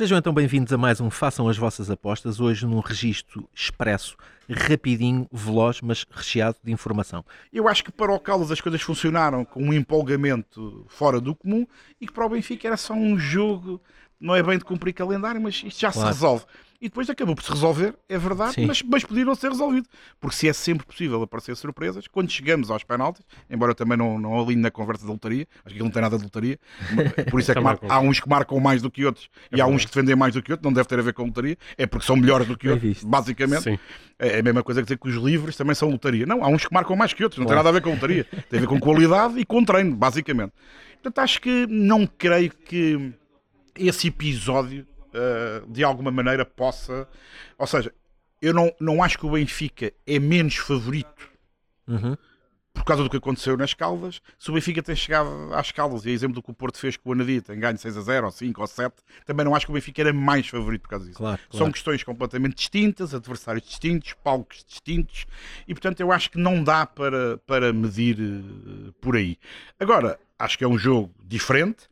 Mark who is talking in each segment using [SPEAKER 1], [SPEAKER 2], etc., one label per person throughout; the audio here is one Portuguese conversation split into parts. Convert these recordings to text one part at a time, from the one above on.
[SPEAKER 1] Sejam então bem-vindos a mais um Façam as Vossas Apostas, hoje num registro expresso, rapidinho, veloz, mas recheado de informação.
[SPEAKER 2] Eu acho que para o Caldas as coisas funcionaram com um empolgamento fora do comum e que para o Benfica era só um jogo, não é bem de cumprir calendário, mas isto já claro. se resolve e depois acabou por se resolver, é verdade, mas, mas podia não ser resolvido. Porque se é sempre possível aparecer surpresas, quando chegamos aos penaltis, embora também não, não alinhe na conversa da lotaria, acho que ele não tem nada de lotaria, por isso é que há uns que marcam mais do que outros é e há uns que defendem mais do que outros, não deve ter a ver com lotaria, é porque são melhores do que outros, basicamente. Sim. É, é a mesma coisa que dizer que os livros também são lotaria. Não, há uns que marcam mais que outros, não claro. tem nada a ver com lotaria, tem a ver com qualidade e com treino, basicamente. Portanto, acho que não creio que esse episódio uh, de alguma maneira possa. Ou seja, eu não, não acho que o Benfica é menos favorito uhum. por causa do que aconteceu nas Caldas. Se o Benfica tem chegado às Caldas, e é exemplo do que o Porto fez com o Anadia, tem ganho 6 a 0, ou 5 ou 7, também não acho que o Benfica era mais favorito por causa disso. Claro, claro. São questões completamente distintas, adversários distintos, palcos distintos, e portanto eu acho que não dá para, para medir uh, por aí. Agora, acho que é um jogo diferente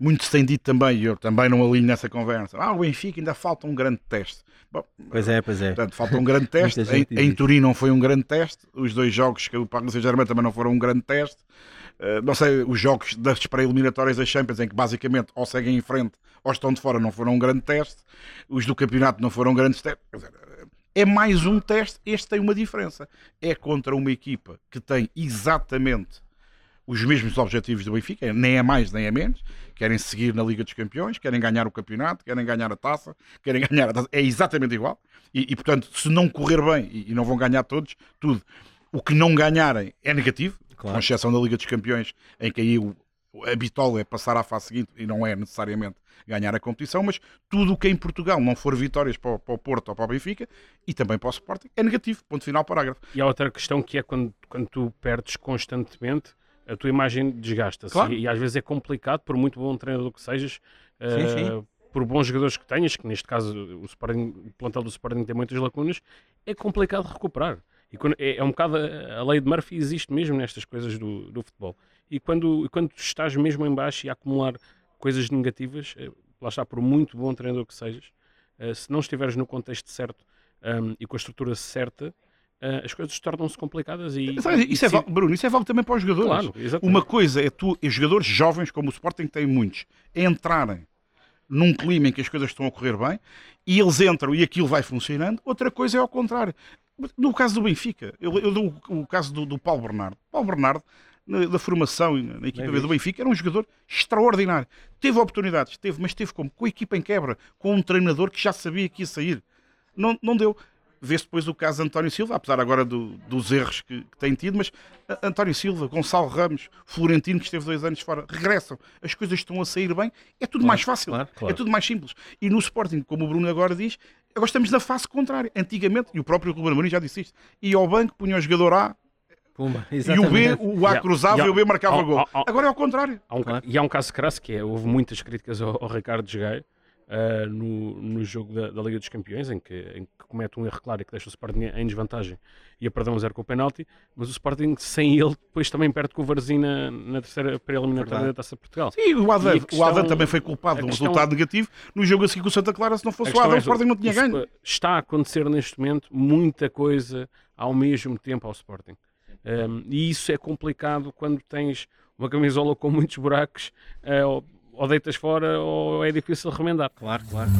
[SPEAKER 2] muito se tem dito também, e eu também não alinho nessa conversa, ah, o Benfica ainda falta um grande teste.
[SPEAKER 1] Bom, pois é, pois é.
[SPEAKER 2] Portanto, falta um grande teste. em, em Turim não foi um grande teste. Os dois jogos que o Paris Saint-Germain também não foram um grande teste. Uh, não sei, os jogos das pré-eliminatórias da Champions, em que basicamente ou seguem em frente ou estão de fora, não foram um grande teste. Os do campeonato não foram grandes testes. É mais um teste. Este tem uma diferença. É contra uma equipa que tem exatamente os mesmos objetivos do Benfica, nem é mais nem é menos. Querem seguir na Liga dos Campeões, querem ganhar o campeonato, querem ganhar a taça, querem ganhar a taça. É exatamente igual. E, e portanto, se não correr bem, e, e, não vão ganhar todos, tudo. O que não ganharem é negativo, claro. com exceção da Liga dos Campeões, em que aí o, a bitola é passar à fase seguinte e não é necessariamente ganhar a competição, mas tudo o que em Portugal não for vitórias para o, para o, Porto ou para o Benfica e também para o Sporting é negativo. Ponto final, parágrafo.
[SPEAKER 3] E há outra questão que é quando, quando tu perdes constantemente a tua imagem desgasta-se. Claro. E, e, às vezes é complicado, por muito bom treinador que sejas, sim, uh, sim. por bons jogadores que tenhas, que neste caso o, Sporting, o plantel do Sporting tem muitas lacunas, é complicado recuperar. E quando, é, é, um bocado a, a, lei de Murphy existe mesmo nestas coisas do, do futebol. E quando, quando estás mesmo em baixo e a acumular coisas negativas, uh, lá está, por muito bom treinador que sejas, uh, se não estiveres no contexto certo um, e com a estrutura certa, uh, as coisas tornam-se complicadas e,
[SPEAKER 2] isso, é, é, Bruno, isso é válido também para os jogadores. Claro, Uma coisa é tu, jogadores jovens como o Sporting tem muitos, entrarem num clima em que as coisas estão a correr bem e eles entram e aquilo vai funcionando. Outra coisa é ao contrário. No caso do Benfica, eu, eu dou o, caso do, do Paulo Bernardo. Paulo Bernardo, na, da formação na equipa do Benfica, era um jogador extraordinário. Teve oportunidades, teve, mas teve como? Com a equipa em quebra, com um treinador que já sabia que ia sair. Não, não deu vê-se depois o caso de António Silva, apesar agora do, dos erros que, que, tem tido, mas António Silva, Gonçalo Ramos, Florentino, que esteve dois anos fora, regressam, as coisas estão a sair bem, é tudo claro, mais fácil, claro, claro. é tudo mais simples. E no Sporting, como o Bruno agora diz, agora estamos na face contrária. Antigamente, e o próprio Ruben Amorim já disse isto, ia ao banco, punha o jogador A, Pumba, e o B, o A cruzava e, e o B marcava gol. Agora é ao contrário.
[SPEAKER 3] Há um, e há um caso crasso que é, houve muitas críticas ao, ao Ricardo Jogueiro, uh, no, no jogo da, da, Liga dos Campeões, em que, em que comete um erro claro e que deixa o Sporting em desvantagem e a perder um zero com o penalti, mas o Sporting, sem ele, depois também perde com o Varzina na, na terceira pré-eliminatória da Taça de Portugal.
[SPEAKER 2] Sim, o Adam, questão, o Adam também foi culpado de um questão, resultado negativo no jogo assim com o Santa Clara, se não fosse o Adam, é, o Sporting não tinha ganho.
[SPEAKER 3] Está a acontecer neste momento muita coisa ao mesmo tempo ao Sporting. Um, e isso é complicado quando tens uma camisola com muitos buracos uh, ou deitas fora ou é difícil remendar.
[SPEAKER 1] Claro, claro.